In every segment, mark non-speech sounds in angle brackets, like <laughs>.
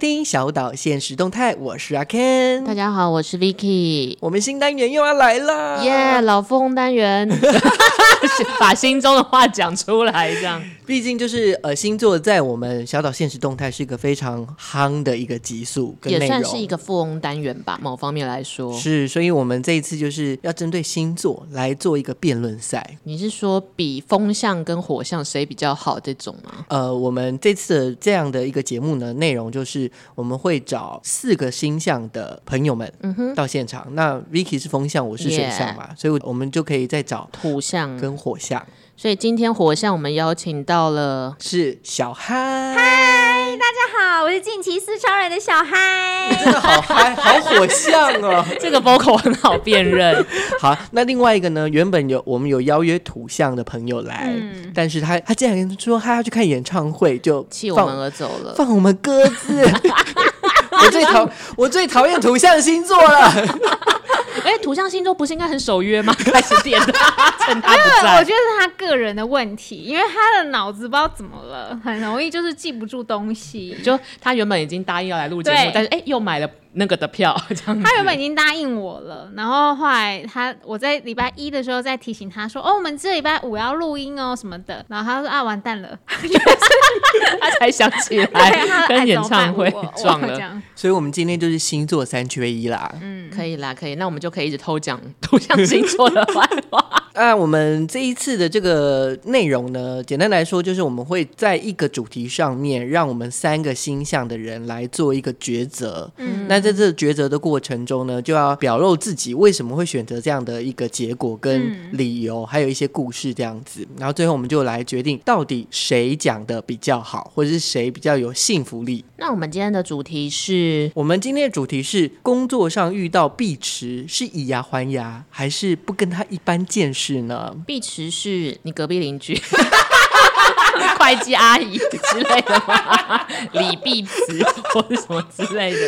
听小岛现实动态，我是阿 Ken。大家好，我是 Vicky。我们新单元又要来了，耶！Yeah, 老疯单元，<laughs> <laughs> 把心中的话讲出来，这样。毕竟就是呃，星座在我们小岛现实动态是一个非常夯的一个集数，跟，也算是一个富翁单元吧。某方面来说，是。所以我们这一次就是要针对星座来做一个辩论赛。你是说比风象跟火象谁比较好这种吗？呃，我们这次的这样的一个节目呢，内容。就是我们会找四个星象的朋友们嗯哼到现场。嗯、那 Vicky 是风象，我是水象嘛.所以我们就可以再找土象跟火象。所以今天火象我们邀请到了是小嗨。嗨，大家好，我是近期四超人的小嗨。你真的好嗨，好火象哦！<laughs> 这个 vocal 很好辨认。<laughs> 好，那另外一个呢？原本有我们有邀约土象的朋友来，嗯、但是他他竟然说他要去看演唱会，就弃我们而走了，放我们鸽子。<laughs> 我最讨我最讨厌土象星座了。哎，土象星座不是应该很守约吗？<laughs> 开始点的，趁他不在。我觉得是他个人的问题，因为他的脑子不知道怎么了，很容易就是记不住东西。就他原本已经答应要来录节目，但是哎，又买了。那个的票，<laughs> 这样他原本已经答应我了，然后后来他我在礼拜一的时候再提醒他说，哦，我们这礼拜五要录音哦什么的，然后他说啊，完蛋了，<laughs> 他才想起来跟演唱会。撞了，<laughs> 所以我们今天就是星座三缺一啦，嗯，可以啦，可以，那我们就可以一直偷讲偷讲星座的坏话。那我们这一次的这个内容呢，简单来说就是我们会在一个主题上面，让我们三个星象的人来做一个抉择，嗯，那。在这抉择的过程中呢，就要表露自己为什么会选择这样的一个结果跟理由，嗯、还有一些故事这样子。然后最后我们就来决定到底谁讲的比较好，或者是谁比较有信服力。那我们今天的主题是，我们今天的主题是工作上遇到碧池，是以牙还牙，还是不跟他一般见识呢？碧池是你隔壁邻居。<laughs> 会计阿姨之类的吗？<laughs> 李碧池或者什么之类的，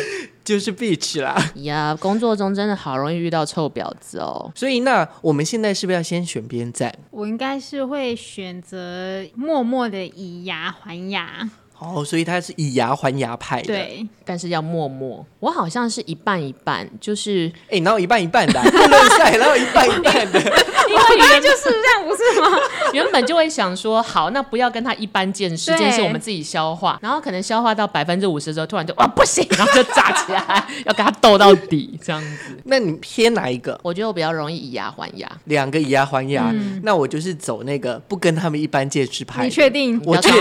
就是碧池啦。呀，工作中真的好容易遇到臭婊子哦。所以那我们现在是不是要先选边站？我应该是会选择默默的以牙还牙。哦，所以他是以牙还牙派的，对，但是要默默。我好像是一半一半，就是哎，哪有一半一半的辩论赛，<laughs> 哪有一半一半的？<laughs> 因为 <laughs> 原本就是这样，不是吗？原本就会想说，好，那不要跟他一般见识，见识我们自己消化，然后可能消化到百分之五十之后，突然就哇不行，然后就炸起来，要跟他斗到底这样子。那你偏哪一个？我觉得我比较容易以牙还牙，两个以牙还牙，那我就是走那个不跟他们一般见识派。你确定？我确定。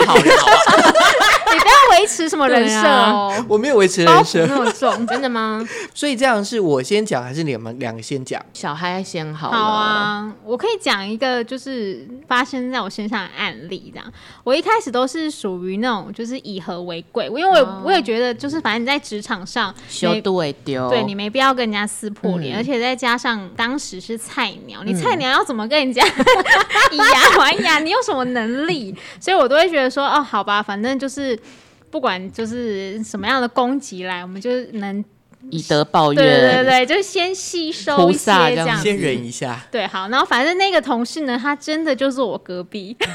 你不要维持什么人设哦，我没有维持人设那么重，真的吗？<laughs> 所以这样是我先讲，还是你们两个先讲？小嗨先好。好啊，我可以讲一个就是发生在我身上的案例，这样。我一开始都是属于那种就是以和为贵，因为我也我也觉得就是反正你在职场上修都会丢，对你没必要跟人家撕破脸，而且再加上当时是菜鸟，你菜鸟要怎么跟人家以牙还牙？你有什么能力？所以我都会觉得说，哦，好吧，反正就是。不管就是什么样的攻击来，我们就能以德报怨。对对对，就先吸收一些这样，先忍一下。对，好，然后反正那个同事呢，他真的就是我隔壁。<laughs>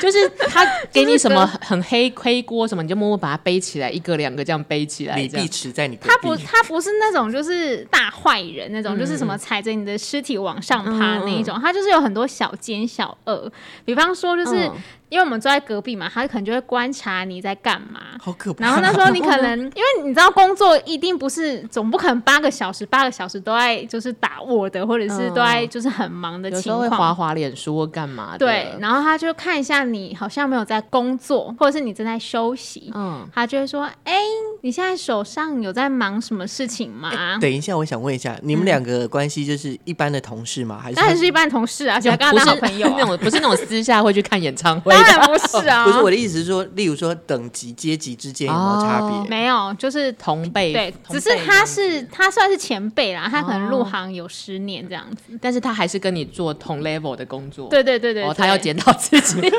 就是他给你什么很黑黑锅什么，你就默默把它背起来，一个两个这样背起来。李碧池在你。他不，他不是那种就是大坏人那种，嗯、就是什么踩着你的尸体往上爬那一种。嗯、他就是有很多小奸小恶，比方说就是。嗯因为我们坐在隔壁嘛，他可能就会观察你在干嘛。好可怕！然后那时候你可能，因为你知道工作一定不是总不可能八个小时八个小时都在就是打 Word 或者是都在就是很忙的情况。有时候会滑滑脸书或干嘛的。对，然后他就看一下你好像没有在工作，或者是你正在休息。嗯，他就会说：“哎，你现在手上有在忙什么事情吗？”等一下，我想问一下，你们两个关系就是一般的同事吗？还是？当然是一般同事啊，而且刚刚当好朋友，<laughs> 那种不是那种私下会去看演唱会。当然不是啊，<laughs> 不是我的意思是说，例如说等级阶级之间有没有差别？哦没有，就是同辈，对，只是他是他算是前辈啦，他可能入哦行有十年这样子。但是他还是跟你做同 level 的工作。对对对对，哦，他要检讨自己。<laughs>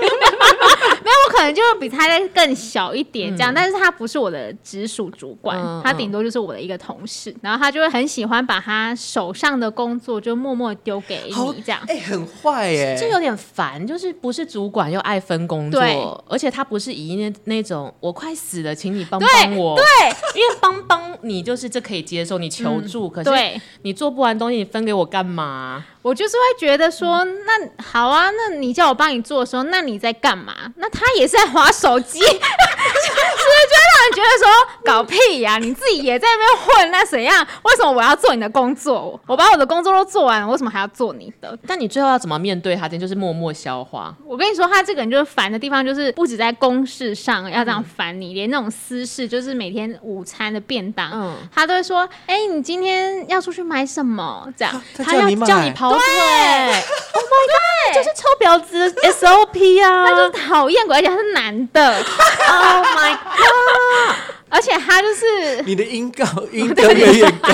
没有，我可能就会比他再更小一点这样，嗯但是他不是我的直属主管，嗯他顶多就是我的一个同事，然后他就会很喜欢把他手上的工作就默默丢给你这样。哎、很坏耶、这有点烦，就是不是主管又爱分工作，而且他不是以那那种我快死了，请你帮帮我。对 <laughs> 因为帮帮你就是这可以接受，你求助，可是，你做不完东西，你分给我干嘛？我就是会觉得说，那好啊，那你叫我帮你做的时候，那你在干嘛？那他也是在划手机，<laughs> 是不是就会让人觉得说搞屁呀、你自己也在那边混，那怎样？为什么我要做你的工作？我把我的工作都做完了，为什么还要做你的？但你最后要怎么面对他？就是默默消化。我跟你说，他这个人就是烦的地方，就是不止在公事上要这样烦你，连那种私事，就是每天午餐的便当，嗯他都会说：“哎、你今天要出去买什么？”这样。他要他叫你买叫你跑腿对，Oh my god，就是臭婊子 SOP 啊！他就是讨厌鬼，而且他是男的。Oh my god，而且他就是你的音高音 <laughs> 调越越高，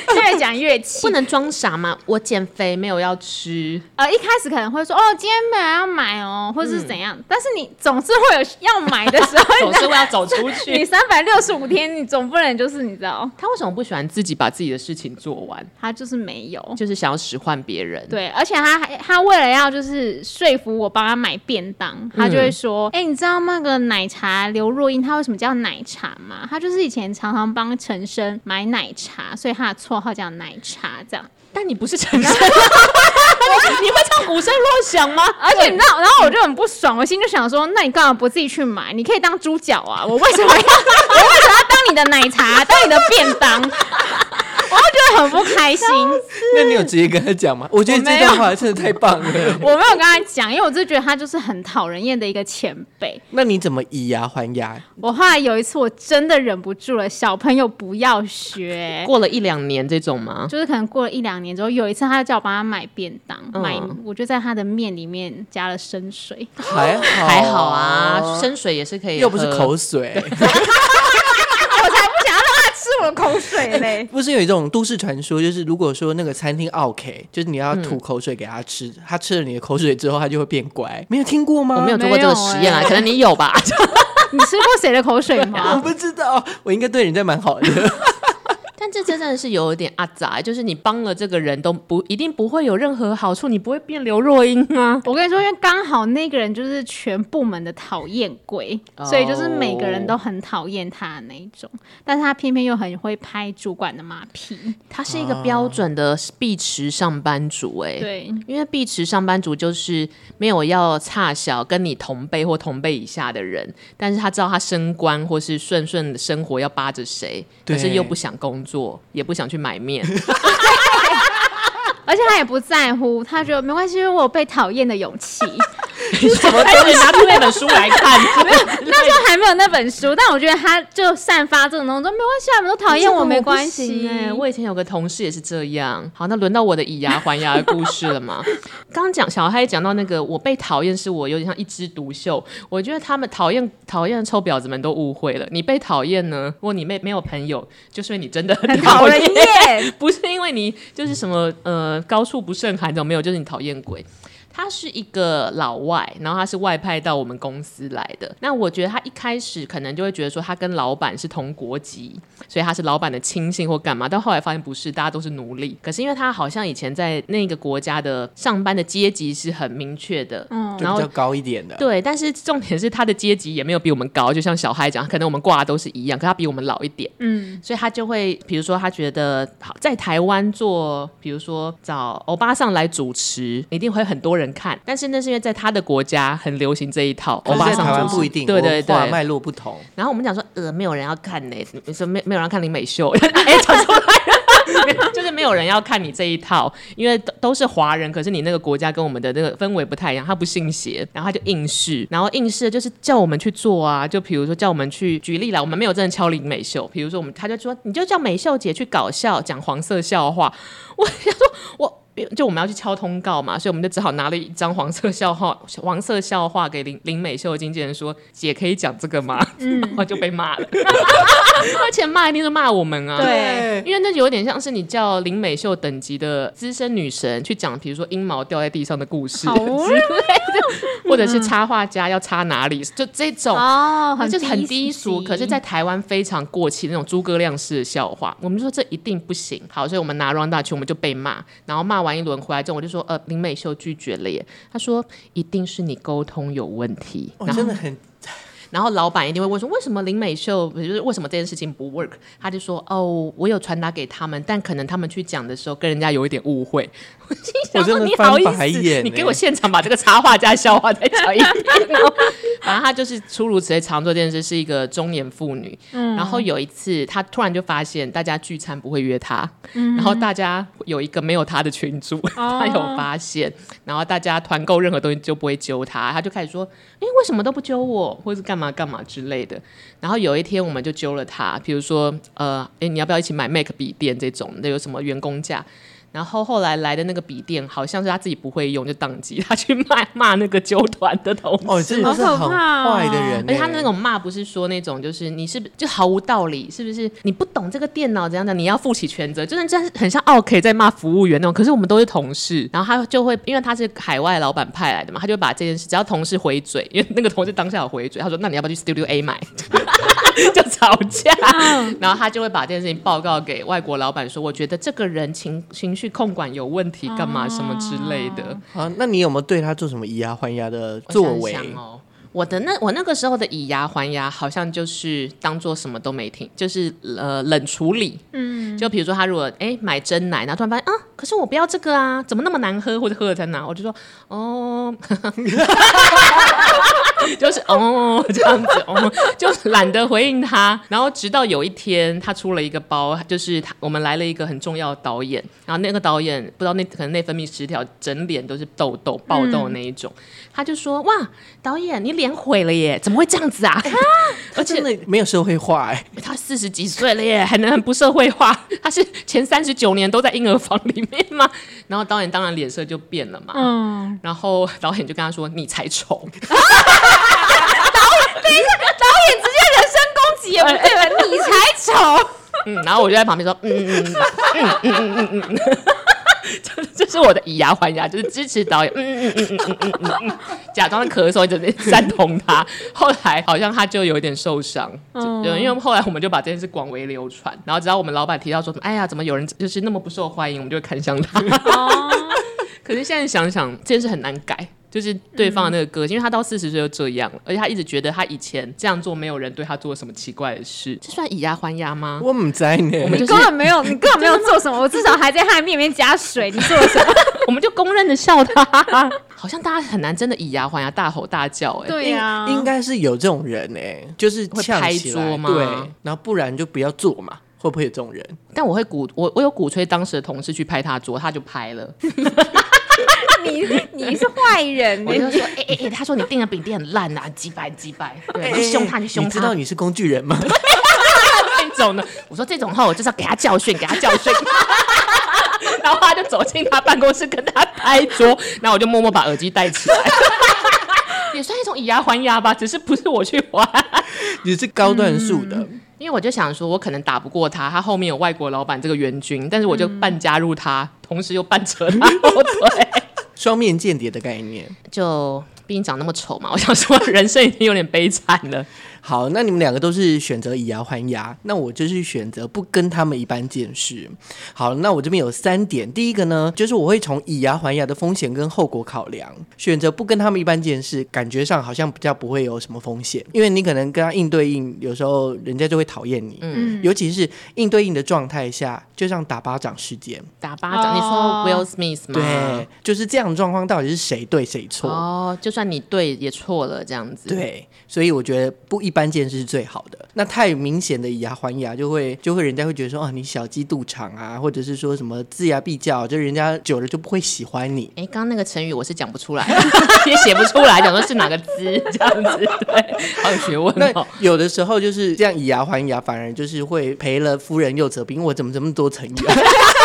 <laughs> 越讲越气不。能装傻嘛！我减肥没有要吃，呃，一开始可能会说哦，今天没有要买哦，或者是怎样，但是你总是会有要买的时候，<laughs> 总是会要走出去你去。三百六十五天，你总不能就是你知道，他为什么不喜欢自己把自己的事情做完？他就是没有。就是想要使唤别人。对，而且他还他为了要就是说服我帮他买便当，他就会说：“哎、你知道那个奶茶刘若英她为什么叫奶茶吗？她就是以前常常帮陈生买奶茶，所以她的绰号叫奶茶。”这样，但你不是陈升，<laughs> 你会唱鼓声若响吗？而且你知道，然后我就很不爽，我心就想说：“那你干嘛不自己去买？你可以当猪脚啊！我为什么要 <laughs> 我为什么要当你的奶茶，当你的便当？”我就觉得很不开心。那你有直接跟他讲吗？我觉得这段话真的太棒了。我没有跟他讲，因为我就觉得他就是很讨人厌的一个前辈。那你怎么以牙还牙？我后来有一次我真的忍不住了，小朋友不要学。过了一两年这种吗？就是可能过了一两年之后，有一次他就叫我帮他买便当，嗯买我就在他的面里面加了生水，还好还好啊，生水也是可以，又不是口水。<laughs> 我才不想要让他吃我的口水嘞。不是有一种都市传说，就是如果说那个餐厅 OK，就是你要吐口水给他吃，他吃了你的口水之后，他就会变乖。没有听过吗？我没有做过这个实验啊，欸可能你有吧？<laughs> 你吃过谁的口水吗 <laughs> 我？不知道，我应该对人家蛮好的。但这真的是有一点阿杂，就是你帮了这个人都不一定不会有任何好处，你不会变刘若英啊。我跟你说，因为刚好那个人就是全部门的讨厌鬼，哦所以就是每个人都很讨厌他的那一种，但是他偏偏又很会拍主管的马屁。他是一个标准的碧池上班族、欸，哎，对，因为碧池上班族就是没有要差小跟你同辈或同辈以下的人，但是他知道他升官或是顺顺的生活要扒着谁，可是又不想工作，也不想去买面。<laughs> 而且他也不在乎，他觉得没关系，因为我有被讨厌的勇气。<laughs> 什么都拿出那本书来看，<laughs> <laughs> 那时候还没有那本书，但我觉得他就散发这种东西，说没关系，啊，你们都讨厌我没关系。哎、我以前有个同事也是这样。好，那轮到我的以牙还牙的故事了嘛？刚讲小黑讲到那个，我被讨厌是我有点像一枝独秀。我觉得他们讨厌讨厌的臭婊子们都误会了。你被讨厌呢？如果你没没有朋友，就是因为你真的很很讨厌，不是因为你就是什么呃高处不胜寒这种没有，就是你讨厌鬼。他是一个老外，然后他是外派到我们公司来的。那我觉得他一开始可能就会觉得说他跟老板是同国籍，所以他是老板的亲信或干嘛。但后来发现不是，大家都是奴隶。可是因为他好像以前在那个国家的上班的阶级是很明确的，嗯，然后就比较高一点的。对，但是重点是他的阶级也没有比我们高，就像小孩讲，可能我们挂的都是一样，可他比我们老一点。嗯，所以他就会，比如说他觉得好在台湾做，比如说找欧巴上来主持，一定会很多人看。但是那是因为在他的国家很流行这一套，欧巴可是在台湾不一定，对对对。脉络不同。然后我们讲说，呃，没有人要看呢，你说没没有人要看林美秀，<laughs> 哎，讲出来了，就是没有人要看你这一套，因为都都是华人，可是你那个国家跟我们的那个氛围不太一样，他不信邪，然后他就应试，然后应试就是叫我们去做啊，就比如说叫我们去举例来，我们没有真的敲林美秀，比如说我们他就说你就叫美秀姐去搞笑讲黄色笑话，我想说 <laughs> 我。就我们要去敲通告嘛，所以我们就只好拿了一张黄色笑话，黄色笑话给林林美秀的经纪人说：“姐可以讲这个吗？” <laughs> 嗯、然后就被骂了，<laughs> 而且骂一定是骂我们啊。对，因为那有点像是你叫林美秀等级的资深女神去讲，比如说阴毛掉在地上的故事之类的，或者是插画家要插哪里，就这种哦，很就是很低俗，可是，在台湾非常过气的那种诸葛亮式的笑话，我们就说这一定不行。好，所以我们拿 round 去，我们就被骂，然后骂完一轮回来之后，我就说呃，林美秀拒绝了耶。他说一定是你沟通有问题，哦、真的很。然后老板一定会问说，为什么林美秀就是为什么这件事情不 work？他就说哦，我有传达给他们，但可能他们去讲的时候跟人家有一点误会。<laughs> 我心想说你好意思，你给我现场把这个插画家笑话再讲一遍。<laughs> 然后反正他就是诸如此类，常做这件事，是一个中年妇女。嗯、然后有一次，他突然就发现大家聚餐不会约他，嗯、然后大家有一个没有他的群组，哦、他有发现，然后大家团购任何东西就不会揪他，他就开始说，哎，为什么都不揪我，或者是干嘛干嘛之类的。然后有一天我们就揪了他，比如说，呃，哎，你要不要一起买 Mac 笔电这种那？有什么员工价？然后后来来的那个笔电，好像是他自己不会用，就宕机，他去骂骂那个纠团的同事。哦，真的是很坏的人。而且他那种骂不是说那种，就是你是不就毫无道理，是不是？你不懂这个电脑怎样的，你要负起全责，就是真很像奥 K 在骂服务员那种。可是我们都是同事，然后他就会，因为他是海外老板派来的嘛，他就把这件事，只要同事回嘴，因为那个同事当下有回嘴，他说：“那你要不要去 Studio A 买？” <laughs> 就吵架，然后他就会把这件事情报告给外国老板说：“我觉得这个人情情绪控管有问题，干嘛什么之类的。”啊，那你有没有对他做什么以牙还牙的作为？我想想哦，我的那我那个时候的以牙还牙，好像就是当做什么都没听，就是呃冷处理。嗯，就比如说他如果哎买真奶，然后突然发现啊，可是我不要这个啊，怎么那么难喝，或者喝了在哪？我就说哦。<laughs> <laughs> 就是哦这样子哦，就懒得回应他。然后直到有一天，他出了一个包，就是他我们来了一个很重要的导演，然后那个导演不知道那可能内分泌失调，整脸都是痘痘、爆痘那一种。嗯、他就说：“哇，导演你脸毁了耶，怎么会这样子啊？” <laughs> 而且没有社会化哎，他四十几岁了耶，还能很不社会化？他是前三十九年都在婴儿房里面吗？然后导演当然脸色就变了嘛。嗯，然后导演就跟他说：“你才丑。<laughs> ”等一下，导演直接人身攻击也不对吧？你才丑。嗯，然后我就在旁边说，嗯嗯嗯嗯嗯嗯嗯嗯，这这是我的以牙还牙，就是支持导演，嗯嗯嗯嗯嗯嗯嗯嗯，假装咳嗽，一直在赞同他。后来好像他就有一点受伤，就因为后来我们就把这件事广为流传，然后只要我们老板提到说，哎呀，怎么有人就是那么不受欢迎，我们就会看向他。<laughs> 可是现在想想，这件事很难改。就是对方的那个个性，因为他到四十岁就这样了，而且他一直觉得他以前这样做没有人对他做了什么奇怪的事，这算以牙还牙吗？我不知道呢，我们根本没有，你根本没有做什么，我至少还在他的面面加水，你做了什么？<laughs> 我们就公认的笑他，好像大家很难真的以牙还牙，大吼大叫，哎，对呀，应该是有这种人哎，就是会拍桌吗？对，然后不然就不要做嘛，会不会有这种人？但我会鼓我我有鼓吹当时的同事去拍他桌，他就拍了。<laughs> <laughs> 你你是坏人，我就说，哎哎哎，他说你订的饼店很烂啊，几百几百，对，你凶他，你凶他，你知道你是工具人吗？<laughs> 这种的，我说这种话，我就是要给他教训，给他教训。<laughs> 然后他就走进他办公室跟他拍桌，然后我就默默把耳机戴起来，<laughs> 也算一种以牙还牙吧，只是不是我去还，你是高段数的。嗯因为我就想说，我可能打不过他，他后面有外国老板这个援军，但是我就半加入他，嗯、同时又半扯他后腿，双面间谍的概念。就毕竟长那么丑嘛，我想说人生已经有点悲惨了。好，那你们两个都是选择以牙还牙，那我就是选择不跟他们一般见识。好，那我这边有三点，第一个呢，就是我会从以牙还牙的风险跟后果考量，选择不跟他们一般见识，感觉上好像比较不会有什么风险，因为你可能跟他硬对应，有时候人家就会讨厌你，嗯，尤其是应对应的状态下，就像打巴掌事件，打巴掌，哦、你说 Will Smith 吗？对，就是这样的状况，到底是谁对谁错？哦，就算你对也错了，这样子，对，所以我觉得不一。一般见识是最好的。那太明显的以牙还牙，就会就会人家会觉得说啊，你小鸡肚肠啊，或者是说什么龇牙必较，就人家久了就不会喜欢你。哎，刚刚那个成语我是讲不出来，<laughs> 也写不出来，讲说是哪个字这样子，对，好有学问。那有的时候就是这样以牙还牙，反而就是会赔了夫人又折兵。我怎么这么多成语啊？<laughs>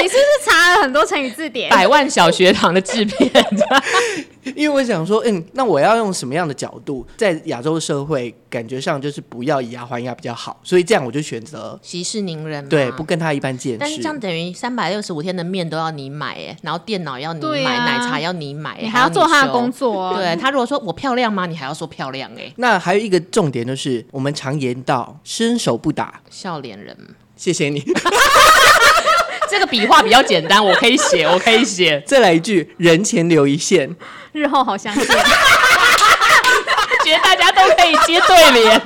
你是不是查了很多成语字典？百万小学堂的制片。<laughs> 因为我想说，嗯，那我要用什么样的角度，在亚洲社会感觉上就是不要以牙还牙比较好，所以这样我就选择息事宁人，对，不跟他一般见识。但是这样等于三百六十五天的面都要你买，哎，然后电脑要你买，啊、奶茶要你买，你还要做他的工作、哦。对他如果说我漂亮吗？你还要说漂亮，哎。那还有一个重点就是，我们常言道，伸手不打笑脸人。谢谢你。<laughs> <laughs> 这个笔画比较简单，我可以写，<laughs> 我可以写。再来一句，人前留一线，日后好相见。<laughs> 觉得大家都可以接对联。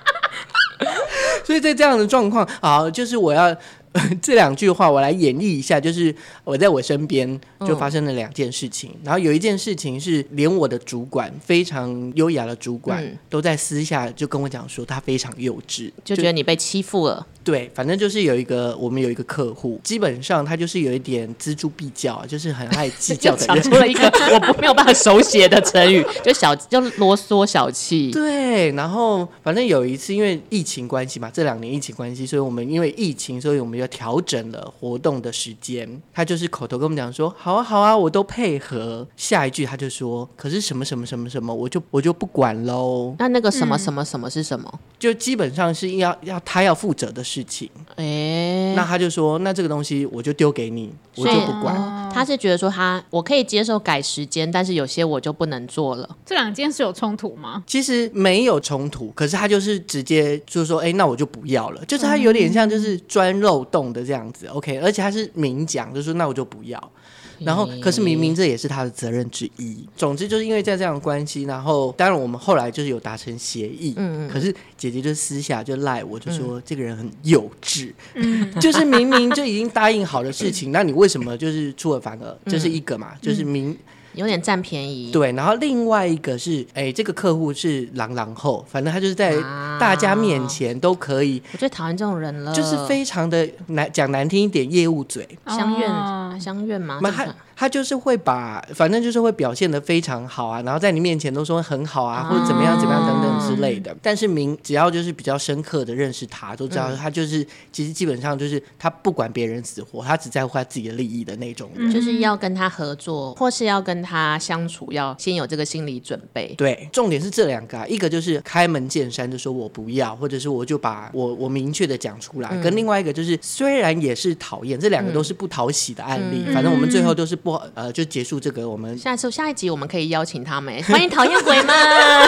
<laughs> 所以在这样的状况，好，就是我要。<laughs> 这两句话我来演绎一下，就是我在我身边就发生了两件事情，嗯、然后有一件事情是连我的主管非常优雅的主管、嗯、都在私下就跟我讲说他非常幼稚，就觉得你被欺负了。对，反正就是有一个我们有一个客户，基本上他就是有一点锱铢必较，就是很爱计较的人。<laughs> 讲出了一个 <laughs> 我不没有办法手写的成语，就小就啰嗦小气。对，然后反正有一次因为疫情关系嘛，这两年疫情关系，所以我们因为疫情，所以我们。就调整了活动的时间，他就是口头跟我们讲说，好啊好啊，我都配合。下一句他就说，可是什么什么什么什么，我就我就不管喽。那那个什么什么什么是什么？就基本上是要要他要负责的事情。哎、欸，那他就说，那这个东西我就丢给你，我就不管。哦、他是觉得说他我可以接受改时间，但是有些我就不能做了。这两件事有冲突吗？其实没有冲突，可是他就是直接就是说，哎、欸，那我就不要了。就是他有点像就是钻漏洞的这样子，OK，而且他是明讲，就说那我就不要。然后，可是明明这也是他的责任之一。总之就是因为在这样的关系，然后当然我们后来就是有达成协议。嗯嗯。可是姐姐就私下就赖我，就说这个人很幼稚。嗯。<laughs> 就是明明就已经答应好的事情，<laughs> 那你为什么就是出尔反尔？这是一个嘛，就是明。有点占便宜，对，然后另外一个是，哎，这个客户是狼狼后，反正他就是在大家面前都可以，我最讨厌这种人了，就是非常的难讲难听一点，业务嘴，相怨相怨吗？他就是会把，反正就是会表现的非常好啊，然后在你面前都说很好啊，或者怎么样怎么样等等之类的。但是明只要就是比较深刻的认识他，都知道他就是其实基本上就是他不管别人死活，他只在乎他自己的利益的那种人。就是要跟他合作，或是要跟他相处，要先有这个心理准备。对，重点是这两个啊，一个就是开门见山就说我不要，或者是我就把我我明确的讲出来，跟另外一个就是虽然也是讨厌，这两个都是不讨喜的案例，反正我们最后都是不。呃，就结束这个。我们下次下一集我们可以邀请他们，<laughs> 欢迎讨厌鬼们，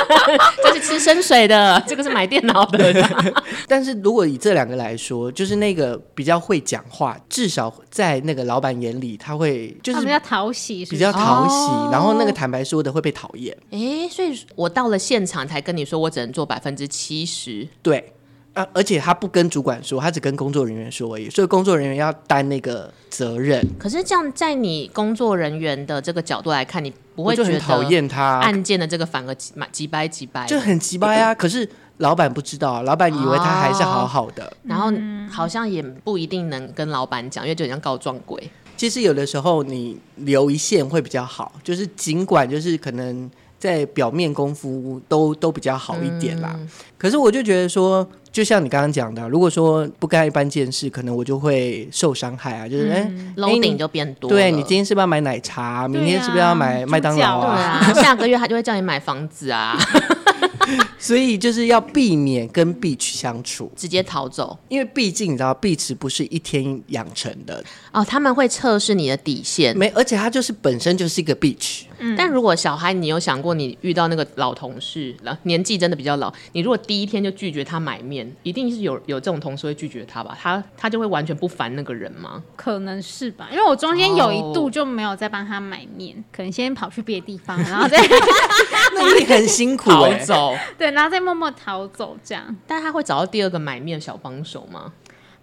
<laughs> 这是吃生水的，<laughs> 这个是买电脑的。但是如果以这两个来说，就是那个比较会讲话，至少在那个老板眼里，他会就是比较讨喜，比较讨喜。然后那个坦白说的会被讨厌。哎，所以我到了现场才跟你说，我只能做百分之七十。对。啊！而且他不跟主管说，他只跟工作人员说而已，所以工作人员要担那个责任。可是这样，在你工作人员的这个角度来看，你不会觉得讨厌他案件的这个反而几几掰几掰，就很鸡掰啊！可是老板不知道，老板以为他还是好好的，哦、然后好像也不一定能跟老板讲，因为就很像告状鬼。其实有的时候你留一线会比较好，就是尽管就是可能。在表面功夫都都比较好一点啦，嗯、可是我就觉得说，就像你刚刚讲的，如果说不干一般见识，可能我就会受伤害啊，就是哎，楼顶就变多。对，你今天是不是要买奶茶？明天是不是要买麦当劳啊？啊下个月他就会叫你买房子啊。<laughs> 所以就是要避免跟 bitch 相处，直接逃走，因为毕竟你知道 bitch 不是一天养成的哦，他们会测试你的底线，没，而且他就是本身就是一个 bitch。嗯，但如果小孩，你有想过你遇到那个老同事，年纪真的比较老，你如果第一天就拒绝他买面，一定是有有这种同事会拒绝他吧？他他就会完全不烦那个人吗？可能是吧，因为我中间有一度就没有再帮他买面，哦、可能先跑去别的地方，然后再 <laughs> <laughs> 那你很辛苦逃走，对。然后再默默逃走，这样。但他会找到第二个买面小帮手吗？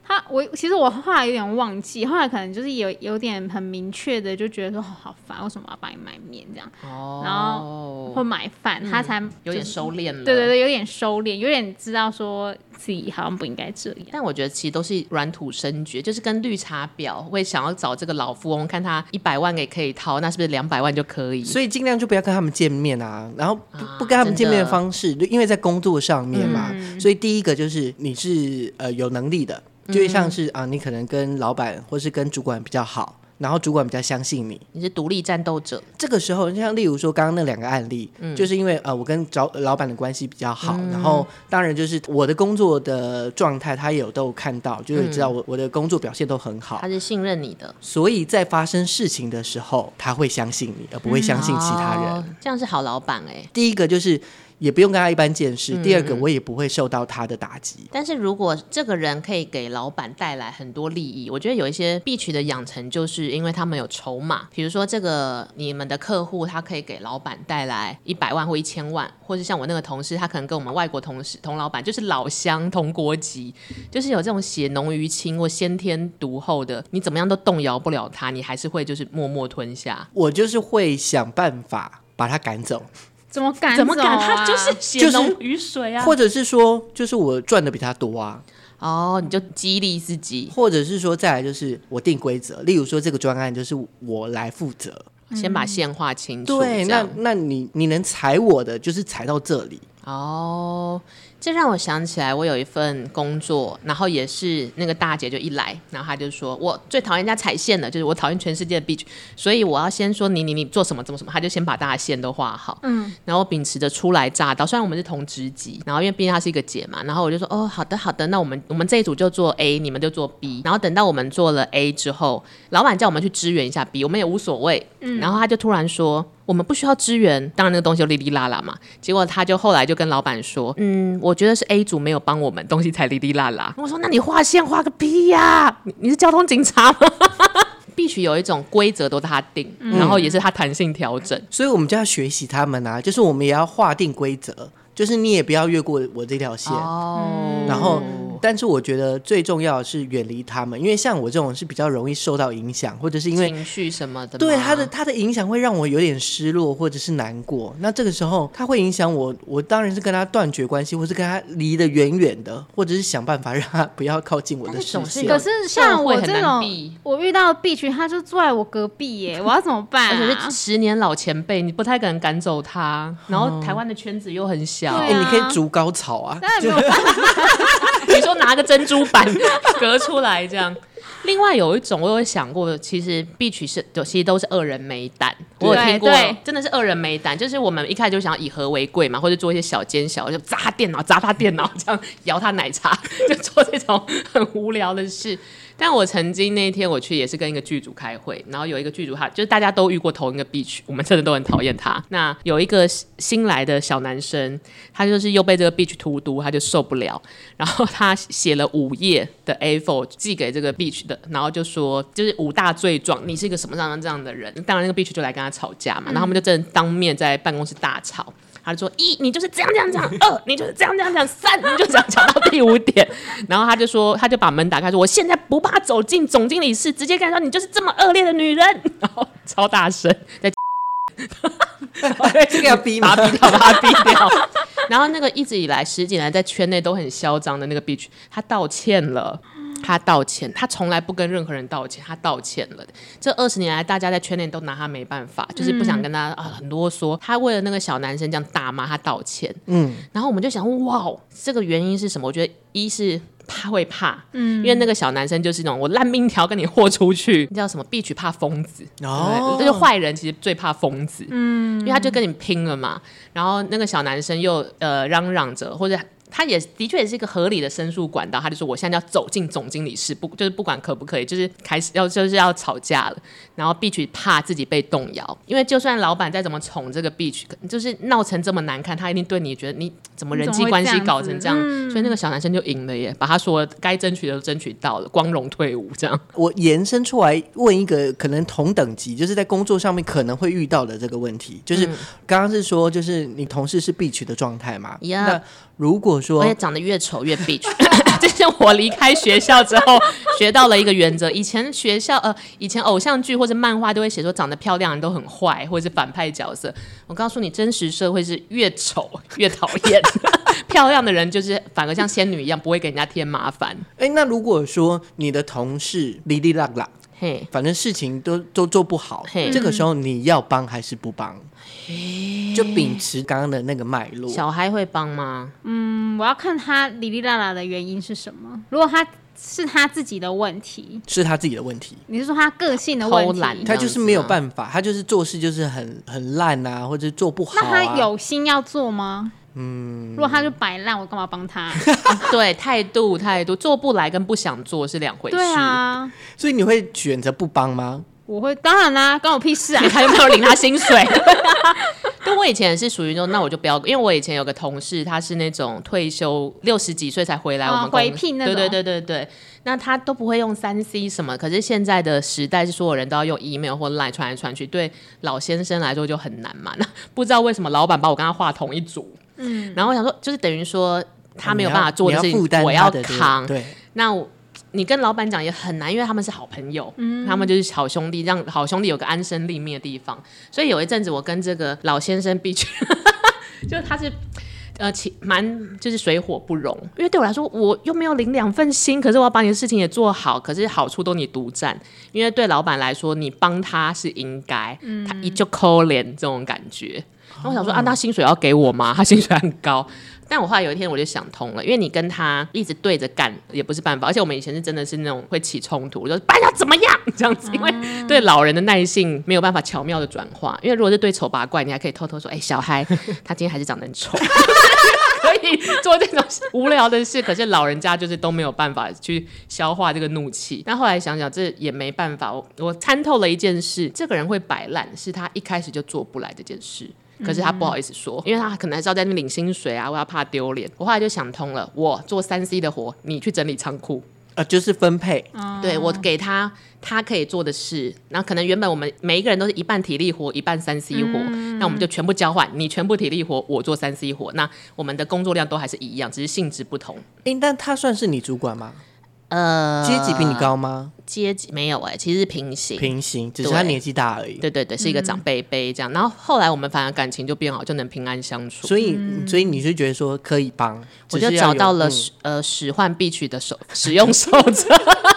他我其实我后来有点忘记，后来可能就是有有点很明确的就觉得说好烦，为什么要帮你买面这样？哦。然后会买饭，嗯、他才有点收敛了。对对对，有点收敛，有点知道说自己好像不应该这样。但我觉得其实都是软土生绝，就是跟绿茶婊会想要找这个老富翁，看他一百万也可以掏，那是不是两百万就可以？所以尽量就不要跟他们见面啊，然后不，啊、不跟他们见面的方式，因为在工作上面嘛。嗯、所以第一个就是你是呃有能力的。就像是啊，你可能跟老板或是跟主管比较好。然后主管比较相信你，你是独立战斗者。这个时候，像例如说刚刚那两个案例，嗯、就是因为呃，我跟找老板的关系比较好，嗯、然后当然就是我的工作的状态，他也有都有看到，就是知道我我的工作表现都很好，他是信任你的，所以在发生事情的时候，他会相信你，而不会相信其他人。这样是好老板哎、欸。第一个就是。也不用跟他一般见识。嗯、第二个，我也不会受到他的打击。但是如果这个人可以给老板带来很多利益，我觉得有一些必取的养成，就是因为他们有筹码。比如说，这个你们的客户，他可以给老板带来一百万或一千万，或是像我那个同事，他可能跟我们外国同事同老板就是老乡同国籍，就是有这种血浓于亲或先天独厚的，你怎么样都动摇不了他，你还是会就是默默吞下。我就是会想办法把他赶走。怎么敢、啊？怎么敢？他就是血浓于水啊！或者是说，就是我赚的比他多啊！哦，你就激励自己，或者是说，再来就是我定规则，例如说这个专案就是我来负责，先把线画清楚。对，那那你你能踩我的，就是踩到这里。哦。这让我想起来，我有一份工作，然后也是那个大姐就一来，然后她就说：“我最讨厌人家踩线的，就是我讨厌全世界的 beach，所以我要先说你你你做什么怎么什么。”她就先把大家线都画好，嗯，然后秉持着初来乍到，虽然我们是同职级，然后因为毕竟她是一个姐嘛，然后我就说：“哦，好的好的，那我们我们这一组就做 A，你们就做 B。”然后等到我们做了 A 之后，老板叫我们去支援一下 B，我们也无所谓，嗯，然后他就突然说。我们不需要支援，当然那个东西就哩哩啦啦嘛。结果他就后来就跟老板说：“嗯，我觉得是 A 组没有帮我们，东西才哩哩啦啦。”我说：“那你画线画个屁呀、啊！你你是交通警察吗？” <laughs> 必须有一种规则都他定，嗯、然后也是他弹性调整，所以我们就要学习他们啊，就是我们也要划定规则，就是你也不要越过我这条线，哦、然后。但是我觉得最重要的是远离他们，因为像我这种是比较容易受到影响，或者是因为情绪什么的，对他的他的影响会让我有点失落或者是难过。那这个时候他会影响我，我当然是跟他断绝关系，或是跟他离得远远的，或者是想办法让他不要靠近我的视线。可是像我这种，我遇到的 B 群，他就坐在我隔壁耶，我要怎么办、啊？而且是十年老前辈，你不太可能赶走他。然后台湾的圈子又很小，哎、嗯，你可以逐高草啊。<laughs> <laughs> 你说拿个珍珠板隔出来这样，另外有一种我有想过，其实 Beach 是就其实都是恶人没胆，我有听过，真的是恶人没胆，就是我们一开始就想要以和为贵嘛，或者做一些小奸小，就砸他电脑，砸他电脑，这样摇他奶茶，<laughs> 就做这种很无聊的事。但我曾经那一天我去也是跟一个剧组开会，然后有一个剧组他就是大家都遇过同一个 beach，我们真的都很讨厌他。那有一个新来的小男生，他就是又被这个 beach 荼毒，他就受不了，然后他写了五页的 A4 寄给这个 beach 的，然后就说就是五大罪状，你是一个什么样这样的人？当然那个 beach 就来跟他吵架嘛，然后他们就真的当面在办公室大吵。他就说：一，你就是这样这样这样；二，你就是这样这样这样；三，你就这样讲到第五点。<laughs> 然后他就说，他就把门打开，说：我现在不怕走进总经理室，直接跟他说：你就是这么恶劣的女人。<laughs> 然后超大声，在 <laughs> 这个要逼吗？把他逼掉，把他逼掉。然后那个一直以来十几年在圈内都很嚣张的那个 bitch，他道歉了。他道歉，他从来不跟任何人道歉，他道歉了。这二十年来，大家在圈内都拿他没办法，就是不想跟他啊很啰嗦。他为了那个小男生这样大骂他道歉，嗯，然后我们就想，哇，这个原因是什么？我觉得一是他会怕，嗯，因为那个小男生就是那种我烂命条跟你豁出去，你叫什么？必取怕疯子哦，就是坏人其实最怕疯子，嗯，因为他就跟你拼了嘛。然后那个小男生又呃嚷嚷着或者。他也的确也是一个合理的申诉管道，他就说我现在要走进总经理室，不就是不管可不可以，就是开始要就是要吵架了。然后 Beach 怕自己被动摇，因为就算老板再怎么宠这个 Beach，就是闹成这么难看，他一定对你觉得你怎么人际关系搞成这样，这样嗯、所以那个小男生就赢了耶，把他说该争取的都争取到了，光荣退伍这样。我延伸出来问一个可能同等级，就是在工作上面可能会遇到的这个问题，就是刚刚是说就是你同事是 Beach 的状态嘛？嗯、那如果说，而且长得越丑越 bitch，<laughs> 这是我离开学校之后学到了一个原则。以前学校呃，以前偶像剧或者漫画都会写说长得漂亮人都很坏，或者是反派角色。我告诉你，真实社会是越丑 <laughs> 越讨厌，<laughs> 漂亮的人就是反而像仙女一样，不会给人家添麻烦。哎、欸，那如果说你的同事哩哩啦啦，嘿，反正事情都都做不好，嘿，这个时候你要帮还是不帮？就秉持刚刚的那个脉络，小孩会帮吗？嗯，我要看他哩哩啦啦的原因是什么。如果他是他自己的问题，是他自己的问题。你是说他个性的问题？偷懒他就是没有办法，他就是做事就是很很烂啊，或者做不好、啊。那他有心要做吗？嗯，如果他就摆烂，我干嘛帮他？啊、<laughs> 对，态度态度，做不来跟不想做是两回事。对啊，所以你会选择不帮吗？我会，当然啦、啊，关我屁事啊！<laughs> 他又没有领他薪水。<laughs> 对，我以前是属于那种，那我就不要，因为我以前有个同事，他是那种退休六十几岁才回来我们公司、哦、回聘那种。对对对对对，那他都不会用三 C 什么，可是现在的时代是所有人都要用 email 或 line 传来传去，对老先生来说就很难嘛。<laughs> 那不知道为什么老板把我跟他画同一组，嗯，然后我想说，就是等于说他没有办法做的事情，我要扛。对，那我。你跟老板讲也很难，因为他们是好朋友，嗯、他们就是好兄弟，让好兄弟有个安身立命的地方。所以有一阵子，我跟这个老先生必须，<laughs> 就他是呃，其蛮就是水火不容。因为对我来说，我又没有领两份薪，可是我要把你的事情也做好，可是好处都你独占。因为对老板来说，你帮他是应该，嗯、他一就抠脸这种感觉。然后我想说、哦、啊，那薪水要给我吗？他薪水很高。但我后来有一天我就想通了，因为你跟他一直对着干也不是办法，而且我们以前是真的是那种会起冲突，我就说办要怎么样这样子，因为对老人的耐性没有办法巧妙的转化，因为如果是对丑八怪，你还可以偷偷说，哎、欸，小孩他今天还是长得很丑，<laughs> 可以做这种无聊的事，可是老人家就是都没有办法去消化这个怒气。但后来想想，这也没办法，我我参透了一件事，这个人会摆烂，是他一开始就做不来这件事。可是他不好意思说，因为他可能还是要在那领薪水啊，我要怕丢脸。我后来就想通了，我做三 C 的活，你去整理仓库，呃，就是分配。嗯、对，我给他他可以做的事，然后可能原本我们每一个人都是一半体力活，一半三 C 活，嗯、那我们就全部交换，你全部体力活，我做三 C 活，那我们的工作量都还是一样，只是性质不同。诶，但他算是你主管吗？呃，阶级比你高吗？阶级没有哎、欸，其实是平行，平行，只是他年纪大而已。对对对，是一个长辈辈这样。嗯、然后后来我们反而感情就变好，就能平安相处。所以，嗯、所以你是觉得说可以帮，我就找到了使、嗯、呃使唤必取的手 <laughs> 使用守则。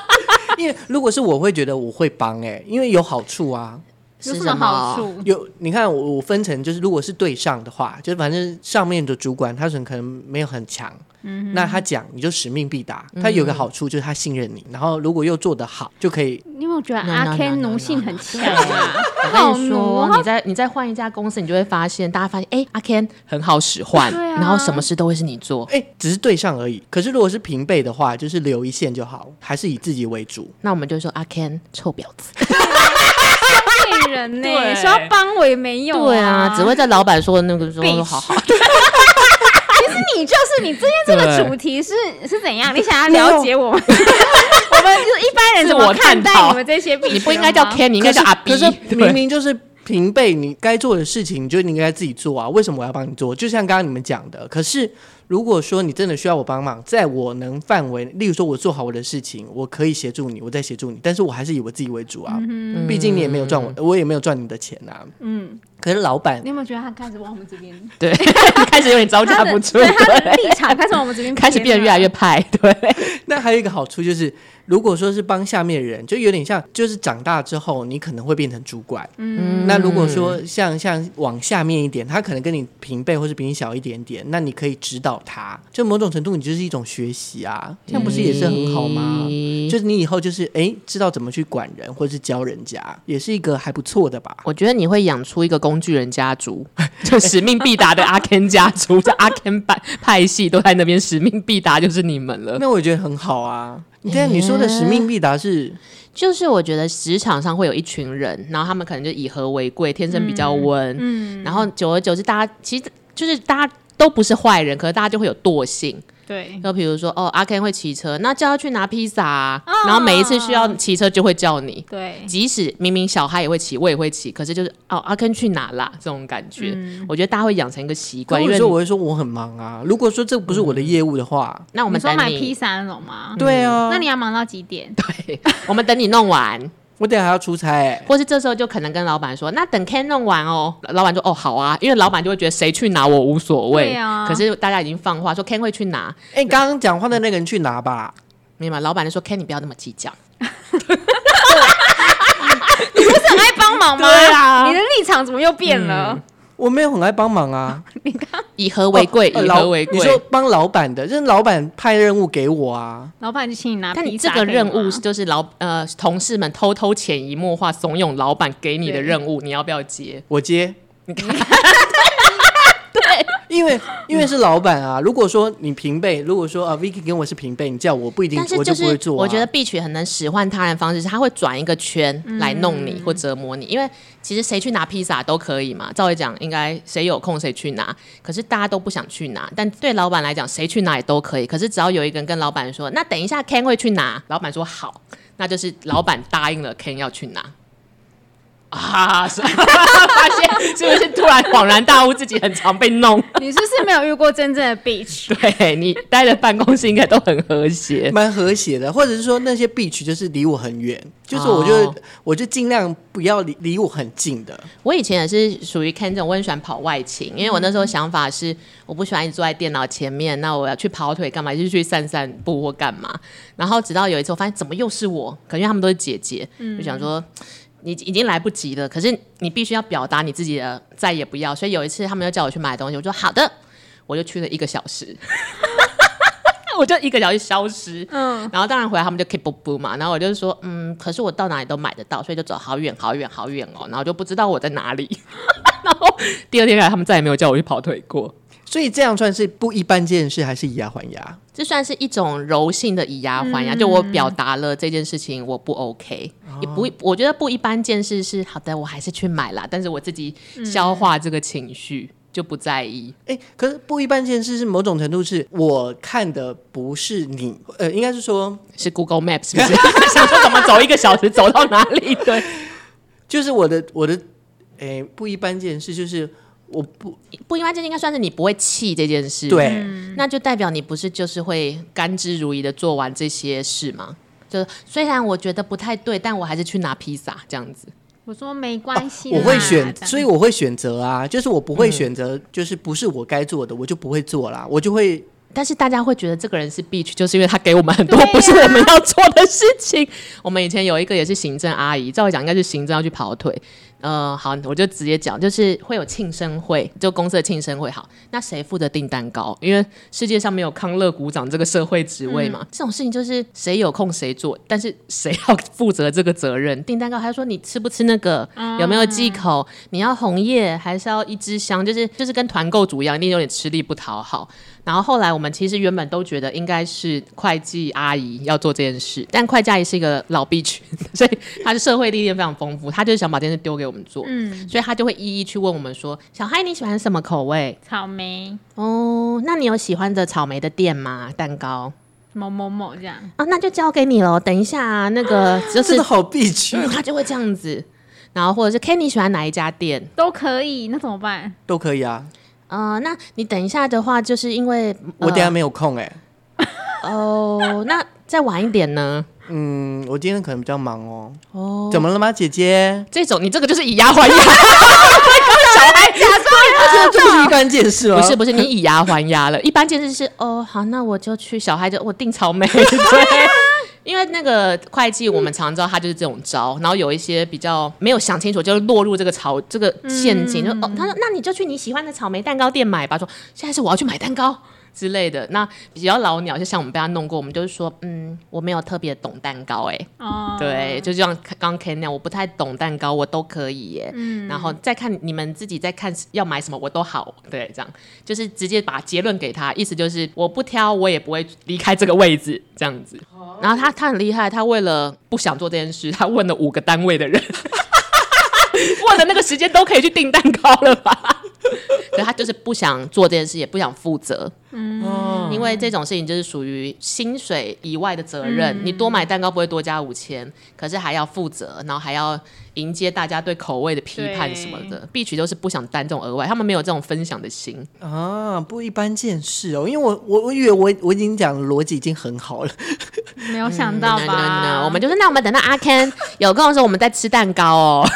<laughs> 因为如果是我会觉得我会帮哎、欸，因为有好处啊。有什么好处？有，你看我我分成就是，如果是对上的话，就反正上面的主管他可能可能没有很强。嗯、那他讲你就使命必达，他有个好处就是他信任你，然后如果又做得好，就可以。你有没有觉得阿 Ken 奴性很强啊？我跟你说，你再你再换一家公司，你就会发现，大家发现，哎、欸，阿 Ken 很好使唤，啊、然后什么事都会是你做，哎、欸，只是对上而已。可是如果是平辈的话，就是留一线就好，还是以自己为主。那我们就说阿 Ken 臭婊子，<laughs> 骗人呢、欸，说要帮我也没用、啊，对啊，只会在老板说的那个时候说好好。你就是你，今天这个主题是是怎样？你想要了解我们？<laughs> 我们就是一般人怎么看待你们这些？你不应该叫 Ken，你应该叫阿 B。可是明明就是平辈，你该做的事情，你就你应该自己做啊！为什么我要帮你做？就像刚刚你们讲的，可是。如果说你真的需要我帮忙，在我能范围，例如说我做好我的事情，我可以协助你，我再协助你，但是我还是以我自己为主啊。嗯、毕竟你也没有赚我，我也没有赚你的钱啊。嗯。可是老板，你有没有觉得他开始往我们这边？<laughs> 对，<laughs> 开始有点招架不住。对，他的立场开始往我们这边，开始变得越来越派。对。那还有一个好处就是，如果说是帮下面的人，就有点像，就是长大之后你可能会变成主管。嗯。那如果说像像往下面一点，他可能跟你平辈或是比你小一点点，那你可以指导。他就某种程度，你就是一种学习啊，这样不是也是很好吗？嗯、就是你以后就是哎，知道怎么去管人，或者是教人家，也是一个还不错的吧？我觉得你会养出一个工具人家族，<laughs> 就使命必达的阿 Ken 家族，这阿 Ken 派派系都在那边，使命必达就是你们了。那我觉得很好啊。你看你说的使命必达是，就是我觉得职场上会有一群人，然后他们可能就以和为贵，天生比较温，嗯，嗯然后久而久之，大家其实就是大家。都不是坏人，可是大家就会有惰性。对，就比如说，哦，阿 Ken 会骑车，那叫他去拿披萨，啊，哦、然后每一次需要骑车就会叫你。对，即使明明小孩也会骑，我也会骑，可是就是哦，阿 Ken 去哪啦？这种感觉，嗯、我觉得大家会养成一个习惯。有时候我会说我很忙啊，如果说这不是我的业务的话，嗯、那我们说买披萨那种吗？对啊，那你要忙到几点？对，我们等你弄完。我等下还要出差，欸，或是这时候就可能跟老板说，那等 Ken 弄完哦。老板说哦好啊，因为老板就会觉得谁去拿我无所谓。对啊。可是大家已经放话说 Ken 会去拿。哎，欸，刚刚讲话的那个人去拿吧。明白？老板就说 Ken 你不要那么计较。<laughs> 你不是很爱帮忙吗？对啊。你的立场怎么又变了？嗯，我没有很爱帮忙啊。<laughs> 你看。以和为贵，哦、以和为贵。你说帮老板的，就是老板派任务给我啊，老板就请你拿。但你这个任务就是老呃同事们偷偷潜移默化怂恿老板给你的任务，你要不要接？我接。<laughs> <laughs> 你看。因为因为是老板啊，如果说你平辈，如果说啊，Vicky 跟我是平辈，你叫我不一定，是就是、我就不会做、啊。我觉得 B 群很能使唤他人方式，是他会转一个圈来弄你、嗯、或折磨你。因为其实谁去拿披萨都可以嘛，照理讲应该谁有空谁去拿，可是大家都不想去拿。但对老板来讲，谁去拿也都可以。可是只要有一个人跟老板说，那等一下 Ken 会去拿，老板说好，那就是老板答应了 Ken 要去拿。啊！是 <laughs> 发现是不是突然恍然大悟，自己很常被弄？<laughs> 你是不是没有遇过真正的 beach？<laughs> 对，你待的办公室应该都很和谐，蛮和谐的，或者是说那些 beach 就是离我很远，就是我就、哦、我就尽量不要离离我很近的。我以前也是属于看这种，我很喜欢跑外勤，因为我那时候想法是我不喜欢一直坐在电脑前面，那我要去跑腿干嘛？就是去散散步或干嘛。然后直到有一次我发现怎么又是我，可能因为他们都是姐姐，嗯、就想说。你已经来不及了，可是你必须要表达你自己的再也不要。所以有一次他们又叫我去买东西，我说好的，我就去了一个小时，<laughs> 我就一个小时消失。嗯，然后当然回来他们就 keep 不不嘛，然后我就说嗯，可是我到哪里都买得到，所以就走好远好远好远哦，然后就不知道我在哪里。<laughs> 然后第二天来他们再也没有叫我去跑腿过。所以这样算是不一般见识，还是以牙还牙？这算是一种柔性的以牙还牙，嗯、就我表达了这件事情我不 OK，、哦、也不，我觉得不一般见识是好的，我还是去买了，但是我自己消化这个情绪、嗯、就不在意。哎，可是不一般见识是某种程度是我看的不是你，呃，应该是说是 Google Maps，是不是？<laughs> 想说怎么走一个小时走到哪里？对，<laughs> 就是我的我的，哎，不一般见识就是。我不不应该，这应该算是你不会气这件事，对、嗯，那就代表你不是就是会甘之如饴的做完这些事吗？就虽然我觉得不太对，但我还是去拿披萨这样子。我说没关系、啊，我会选，所以我会选择啊，就是我不会选择，就是不是我该做的，我就不会做啦，我就会。但是大家会觉得这个人是 bitch，就是因为他给我们很多不是我们要做的事情。我们以前有一个也是行政阿姨，照理讲应该是行政要去跑腿。呃，好，我就直接讲，就是会有庆生会，就公司的庆生会。好，那谁负责订蛋糕？因为世界上没有康乐股长这个社会职位嘛，嗯、这种事情就是谁有空谁做，但是谁要负责这个责任？订蛋糕，他说你吃不吃那个？嗯、有没有忌口？你要红叶还是要一支香？就是就是跟团购主一样，一定有点吃力不讨好。然后后来我们其实原本都觉得应该是会计阿姨要做这件事，但会计阿姨是一个老 B 群，<laughs> 所以她的社会历练非常丰富，她就是想把这件事丢给我们做，嗯，所以她就会一一去问我们说：“小嗨，你喜欢什么口味？草莓哦，那你有喜欢的草莓的店吗？蛋糕某某某这样啊，那就交给你了。等一下啊，那个 <gasps> 就是好 B 群，他就会这样子，然后或者是 Kenny 喜欢哪一家店都可以，那怎么办？都可以啊。”呃，那你等一下的话，就是因为、呃、我等下没有空哎、欸。<laughs> 哦，那再晚一点呢？嗯，我今天可能比较忙哦。哦，怎么了吗，姐姐？这种你这个就是以牙还牙，<laughs> 小孩假装这不是一般见识哦。不是不是，你以牙还牙了。一般见识是哦，好，那我就去小孩就我订草莓。<laughs> 对。因为那个会计，我们常知道他就是这种招，然后有一些比较没有想清楚，就落入这个草这个陷阱，就哦，他说那你就去你喜欢的草莓蛋糕店买吧。说现在是我要去买蛋糕。之类的，那比较老鸟，就像我们被他弄过，我们就是说，嗯，我没有特别懂蛋糕，哎，哦，对，就像刚刚 Ken 那样，我不太懂蛋糕，我都可以耶，嗯，然后再看你们自己再看要买什么，我都好，对，这样。就是直接把结论给他，意思就是我不挑，我也不会离开这个位置，这样子。然后他他很厉害，他为了不想做这件事，他问了五个单位的人，<laughs> 问的那个时间都可以去订蛋糕了吧？<laughs> 所以他就是不想做这件事，也不想负责。嗯，因为这种事情就是属于薪水以外的责任。嗯、你多买蛋糕不会多加五千，可是还要负责，然后还要迎接大家对口味的批判什么的。必须都是不想担这种额外，他们没有这种分享的心啊，不一般见识哦。因为我我我以为我我已经讲逻辑已经很好了，没有想到吧？嗯、no, no, no, no, 我们就是那我们等到阿 Ken 有空的时候，我们再吃蛋糕哦。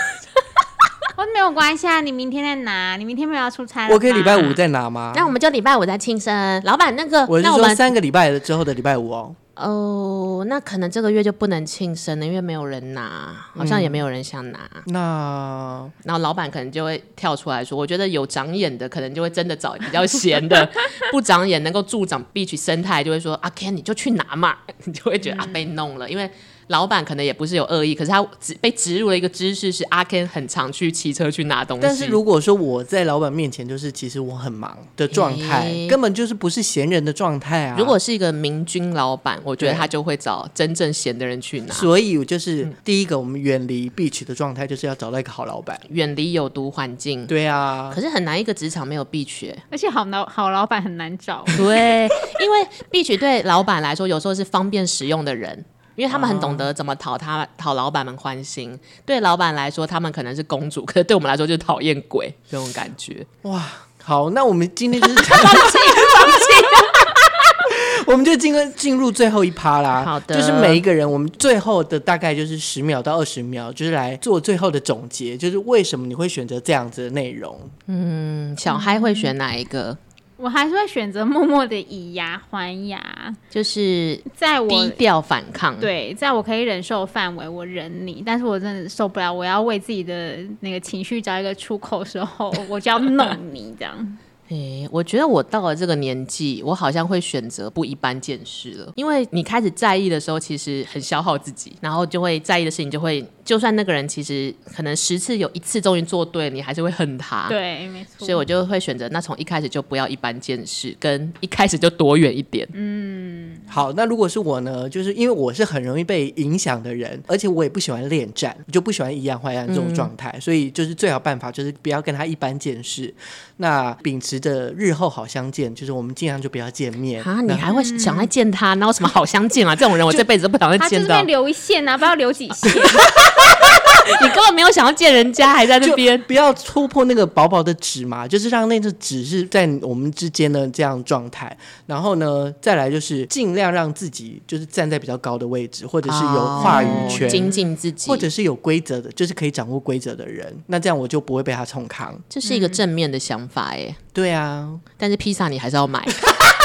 我没有关系啊，你明天再拿。你明天没有要出差？我可以礼拜五再拿吗？那我们就礼拜五再庆生。老板，那个，我是说三个礼拜之后的礼拜五哦。哦，那可能这个月就不能庆生了，因为没有人拿，好像也没有人想拿。嗯、那然后老板可能就会跳出来说：“我觉得有长眼的，可能就会真的找比较闲的；不长眼能够助长 Beach 生态，就会说阿 Ken 你就去拿嘛，<laughs> 你就会觉得、嗯、啊被弄了，因为。”老板可能也不是有恶意，可是他植被植入了一个知识，是阿 Ken 很常去骑车去拿东西。但是如果说我在老板面前，就是其实我很忙的状态，欸、根本就是不是闲人的状态啊。如果是一个明君老板，我觉得他就会找真正闲的人去拿。所以，我就是第一个，我们远离 Beach 的状态，就是要找到一个好老板，远离有毒环境。对啊，可是很难，一个职场没有 Beach，而且好老好老板很难找。对，因为 Beach 对老板来说，有时候是方便使用的人。因为他们很懂得怎么讨他讨老板们欢心，对老板来说，他们可能是公主，可是对我们来说就是讨厌鬼这种感觉。哇，好，那我们今天就是 <laughs> 放弃，放弃，<laughs> 我们就进入进入最后一趴啦。好的，就是每一个人，我们最后的大概就是十秒到二十秒，就是来做最后的总结，就是为什么你会选择这样子的内容？嗯，小嗨会选哪一个？我还是会选择默默的以牙还牙，就是在我低调反抗。对，在我可以忍受范围，我忍你。但是我真的受不了，我要为自己的那个情绪找一个出口的时候，我就要弄你这样。诶、欸，我觉得我到了这个年纪，我好像会选择不一般见识了。因为你开始在意的时候，其实很消耗自己，然后就会在意的事情就会，就算那个人其实可能十次有一次终于做对，你还是会恨他。对，没错。所以我就会选择，那从一开始就不要一般见识，跟一开始就躲远一点。嗯，好，那如果是我呢？就是因为我是很容易被影响的人，而且我也不喜欢恋战，就不喜欢一样坏样这种状态，嗯、所以就是最好办法就是不要跟他一般见识。那秉持着日后好相见，就是我们尽量就不要见面啊！你还会想再见他？那有什么好相见啊？这种人我这辈子都不想再见到。他这边留一线啊，不知道留几线。<laughs> <laughs> 你根本没有想要见人家，还在那边。不要戳破那个薄薄的纸嘛，就是让那个纸是在我们之间的这样状态。然后呢，再来就是尽量让自己就是站在比较高的位置，或者是有话语权，精进自己，或者是有规则的，就是可以掌握规则的人。那这样我就不会被他冲扛。这是一个正面的想法耶。对啊，但是披萨你还是要买，<laughs>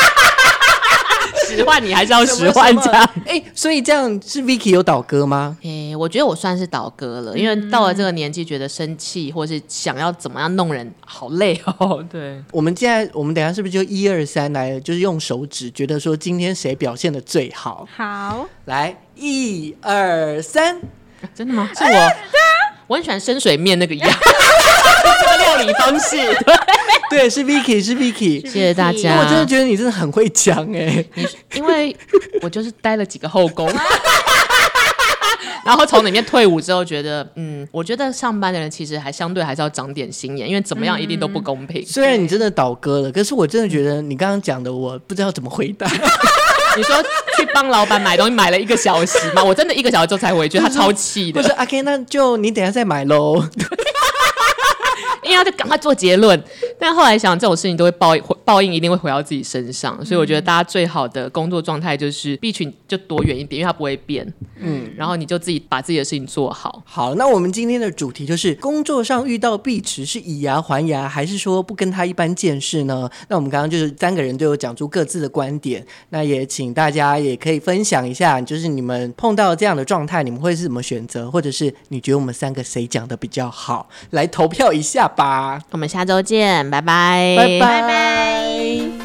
实话你还是要实话讲。哎、欸，所以这样是 Vicky 有倒戈吗？哎、欸，我觉得我算是倒戈了，因为到了这个年纪，觉得生气或是想要怎么样弄人，好累哦。<laughs> 对，我们现在我们等下是不是就一二三来，就是用手指觉得说今天谁表现的最好？好，来一二三，真的吗？是我，我很喜欢深水面那个样。<laughs> 这个料理方式，对，对，是 Vicky，是 Vicky，谢谢大家。我真的觉得你真的很会讲哎，因为我就是待了几个后宫，然后从里面退伍之后，觉得嗯，我觉得上班的人其实还相对还是要长点心眼，因为怎么样一定都不公平。虽然你真的倒戈了，可是我真的觉得你刚刚讲的，我不知道怎么回答。你说去帮老板买东西买了一个小时嘛？我真的一个小时之后才回去，他超气的。不是阿 Ken，那就你等下再买喽。<laughs> 因为他就赶快做结论，但后来想这种事情都会报应，报应一定会回到自己身上，所以我觉得大家最好的工作状态就是必须就躲远一点，因为它不会变，嗯，然后你就自己把自己的事情做好。好，那我们今天的主题就是工作上遇到 Beach 是以牙还牙，还是说不跟他一般见识呢？那我们刚刚就是三个人都有讲出各自的观点，那也请大家也可以分享一下，就是你们碰到这样的状态，你们会是怎么选择，或者是你觉得我们三个谁讲的比较好，来投票一下我们下周见，拜拜，拜拜，拜拜。